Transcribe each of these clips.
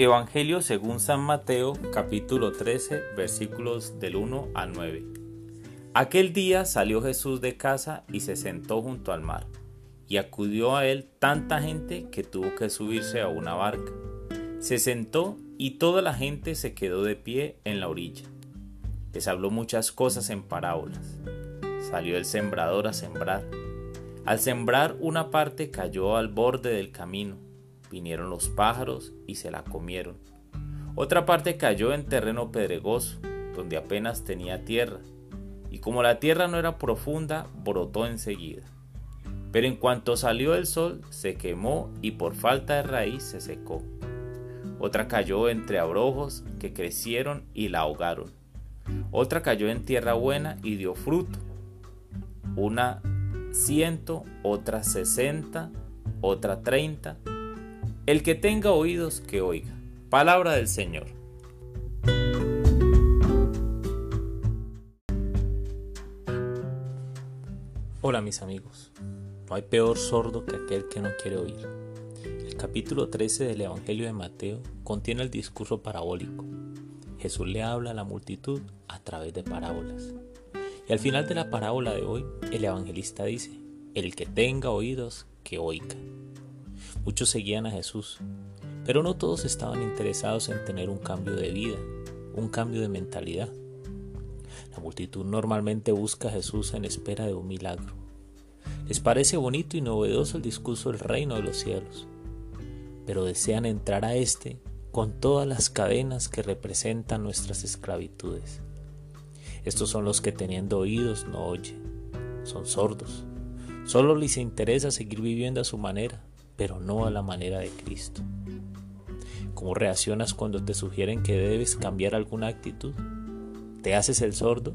Evangelio según San Mateo capítulo 13 versículos del 1 al 9. Aquel día salió Jesús de casa y se sentó junto al mar, y acudió a él tanta gente que tuvo que subirse a una barca. Se sentó y toda la gente se quedó de pie en la orilla. Les habló muchas cosas en parábolas. Salió el sembrador a sembrar. Al sembrar una parte cayó al borde del camino Vinieron los pájaros y se la comieron. Otra parte cayó en terreno pedregoso, donde apenas tenía tierra, y como la tierra no era profunda, brotó enseguida. Pero en cuanto salió el sol, se quemó y por falta de raíz se secó. Otra cayó entre abrojos que crecieron y la ahogaron. Otra cayó en tierra buena y dio fruto. Una ciento, otra sesenta, otra treinta el que tenga oídos, que oiga. Palabra del Señor. Hola mis amigos. No hay peor sordo que aquel que no quiere oír. El capítulo 13 del Evangelio de Mateo contiene el discurso parabólico. Jesús le habla a la multitud a través de parábolas. Y al final de la parábola de hoy, el evangelista dice, el que tenga oídos, que oiga. Muchos seguían a Jesús, pero no todos estaban interesados en tener un cambio de vida, un cambio de mentalidad. La multitud normalmente busca a Jesús en espera de un milagro. Les parece bonito y novedoso el discurso del reino de los cielos, pero desean entrar a éste con todas las cadenas que representan nuestras esclavitudes. Estos son los que teniendo oídos no oyen, son sordos. Solo les interesa seguir viviendo a su manera, pero no a la manera de Cristo. ¿Cómo reaccionas cuando te sugieren que debes cambiar alguna actitud? ¿Te haces el sordo?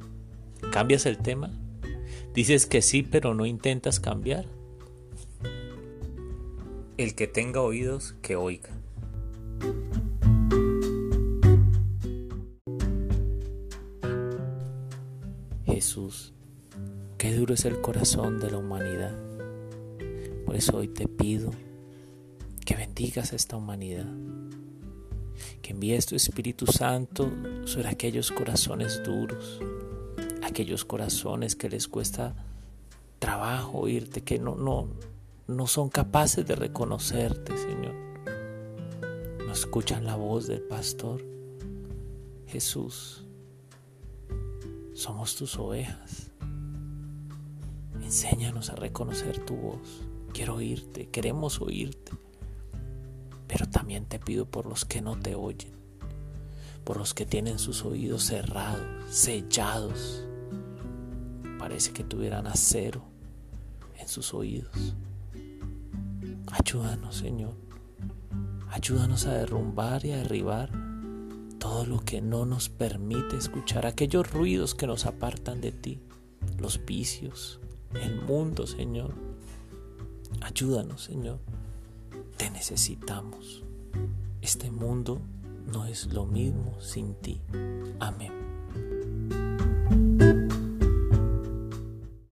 ¿Cambias el tema? ¿Dices que sí pero no intentas cambiar? El que tenga oídos, que oiga. Jesús, qué duro es el corazón de la humanidad. Por eso hoy te pido que bendigas a esta humanidad, que envíes tu Espíritu Santo sobre aquellos corazones duros, aquellos corazones que les cuesta trabajo oírte, que no, no, no son capaces de reconocerte, Señor. No escuchan la voz del pastor. Jesús, somos tus ovejas. Enséñanos a reconocer tu voz. Quiero oírte, queremos oírte. Pero también te pido por los que no te oyen, por los que tienen sus oídos cerrados, sellados. Parece que tuvieran acero en sus oídos. Ayúdanos, Señor. Ayúdanos a derrumbar y a derribar todo lo que no nos permite escuchar, aquellos ruidos que nos apartan de ti, los vicios, el mundo, Señor. Ayúdanos, Señor te necesitamos. Este mundo no es lo mismo sin ti. Amén.